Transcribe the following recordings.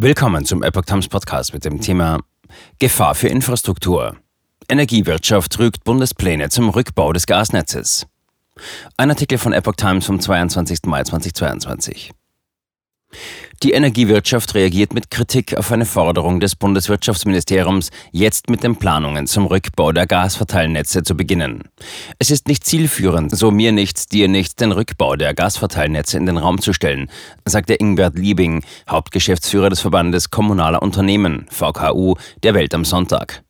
Willkommen zum Epoch Times Podcast mit dem Thema Gefahr für Infrastruktur. Energiewirtschaft rügt Bundespläne zum Rückbau des Gasnetzes. Ein Artikel von Epoch Times vom 22. Mai 2022. Die Energiewirtschaft reagiert mit Kritik auf eine Forderung des Bundeswirtschaftsministeriums, jetzt mit den Planungen zum Rückbau der Gasverteilnetze zu beginnen. Es ist nicht zielführend, so mir nichts, dir nichts, den Rückbau der Gasverteilnetze in den Raum zu stellen, sagte Ingbert Liebing, Hauptgeschäftsführer des Verbandes Kommunaler Unternehmen, VKU, der Welt am Sonntag.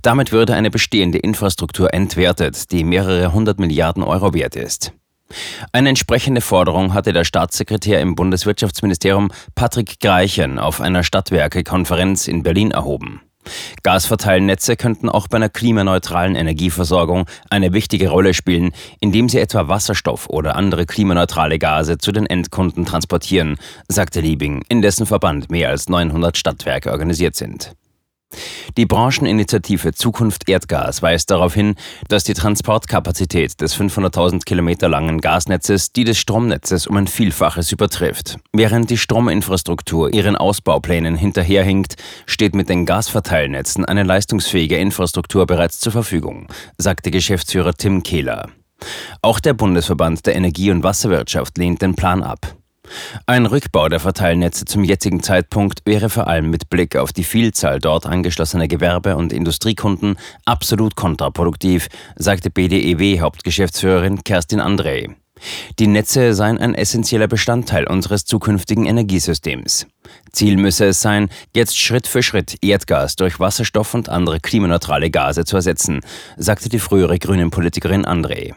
Damit würde eine bestehende Infrastruktur entwertet, die mehrere hundert Milliarden Euro wert ist. Eine entsprechende Forderung hatte der Staatssekretär im Bundeswirtschaftsministerium Patrick Greichen auf einer Stadtwerke-Konferenz in Berlin erhoben. Gasverteilnetze könnten auch bei einer klimaneutralen Energieversorgung eine wichtige Rolle spielen, indem sie etwa Wasserstoff oder andere klimaneutrale Gase zu den Endkunden transportieren, sagte Liebing, in dessen Verband mehr als 900 Stadtwerke organisiert sind. Die Brancheninitiative Zukunft Erdgas weist darauf hin, dass die Transportkapazität des 500.000 Kilometer langen Gasnetzes die des Stromnetzes um ein Vielfaches übertrifft. Während die Strominfrastruktur ihren Ausbauplänen hinterherhinkt, steht mit den Gasverteilnetzen eine leistungsfähige Infrastruktur bereits zur Verfügung, sagte Geschäftsführer Tim Kehler. Auch der Bundesverband der Energie- und Wasserwirtschaft lehnt den Plan ab. Ein Rückbau der Verteilnetze zum jetzigen Zeitpunkt wäre vor allem mit Blick auf die Vielzahl dort angeschlossener Gewerbe- und Industriekunden absolut kontraproduktiv, sagte BDEW-Hauptgeschäftsführerin Kerstin André. Die Netze seien ein essentieller Bestandteil unseres zukünftigen Energiesystems. Ziel müsse es sein, jetzt Schritt für Schritt Erdgas durch Wasserstoff und andere klimaneutrale Gase zu ersetzen, sagte die frühere Grünen Politikerin André.